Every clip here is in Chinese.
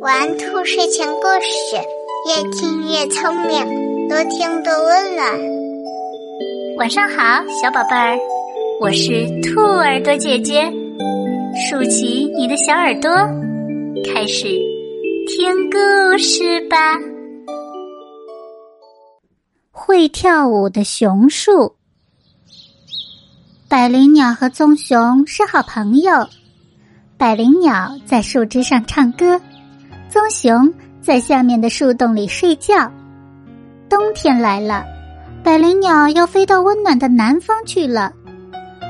玩兔睡前故事，越听越聪明，多听多温暖。晚上好，小宝贝儿，我是兔耳朵姐姐，竖起你的小耳朵，开始听故事吧。会跳舞的熊树，百灵鸟和棕熊是好朋友。百灵鸟在树枝上唱歌，棕熊在下面的树洞里睡觉。冬天来了，百灵鸟要飞到温暖的南方去了，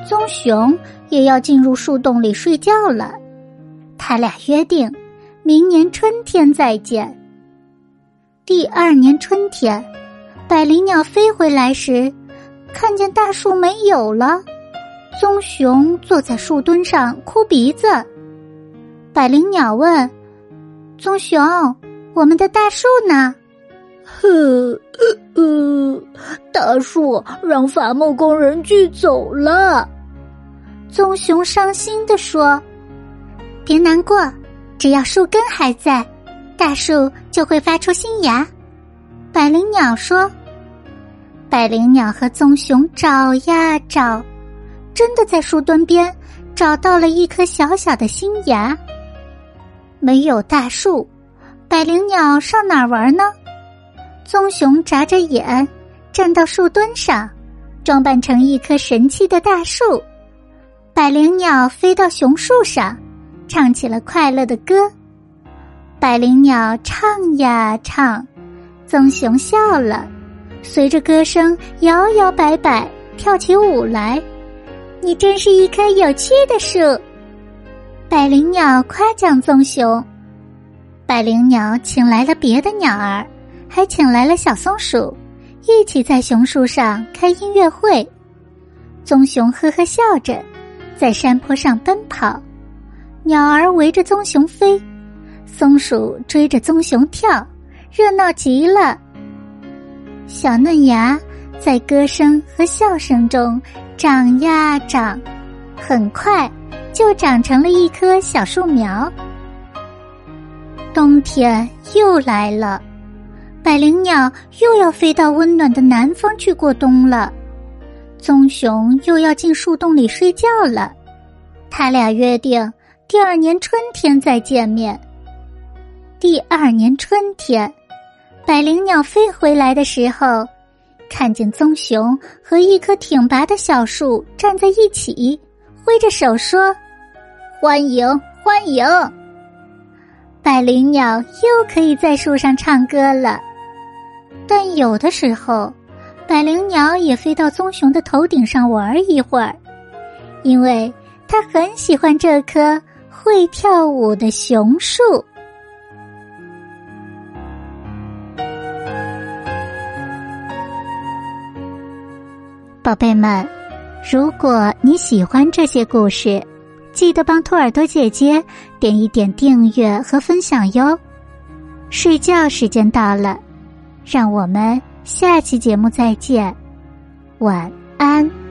棕熊也要进入树洞里睡觉了。他俩约定，明年春天再见。第二年春天，百灵鸟飞回来时，看见大树没有了，棕熊坐在树墩上哭鼻子。百灵鸟问：“棕熊，我们的大树呢？”“呵，呃，大树让伐木工人锯走了。”棕熊伤心的说：“别难过，只要树根还在，大树就会发出新芽。”百灵鸟说：“百灵鸟和棕熊找呀找，真的在树墩边找到了一颗小小的新芽。”没有大树，百灵鸟上哪儿玩呢？棕熊眨着眼，站到树墩上，装扮成一棵神奇的大树。百灵鸟飞到熊树上，唱起了快乐的歌。百灵鸟唱呀唱，棕熊笑了，随着歌声摇摇摆摆跳起舞来。你真是一棵有趣的树。百灵鸟夸奖棕熊，百灵鸟请来了别的鸟儿，还请来了小松鼠，一起在熊树上开音乐会。棕熊呵呵笑着，在山坡上奔跑，鸟儿围着棕熊飞，松鼠追着棕熊跳，热闹极了。小嫩芽在歌声和笑声中长呀长，很快。就长成了一棵小树苗。冬天又来了，百灵鸟又要飞到温暖的南方去过冬了。棕熊又要进树洞里睡觉了。他俩约定第二年春天再见面。第二年春天，百灵鸟飞回来的时候，看见棕熊和一棵挺拔的小树站在一起，挥着手说。欢迎，欢迎！百灵鸟又可以在树上唱歌了。但有的时候，百灵鸟也飞到棕熊的头顶上玩一会儿，因为它很喜欢这棵会跳舞的熊树。宝贝们，如果你喜欢这些故事，记得帮兔耳朵姐姐点一点订阅和分享哟。睡觉时间到了，让我们下期节目再见，晚安。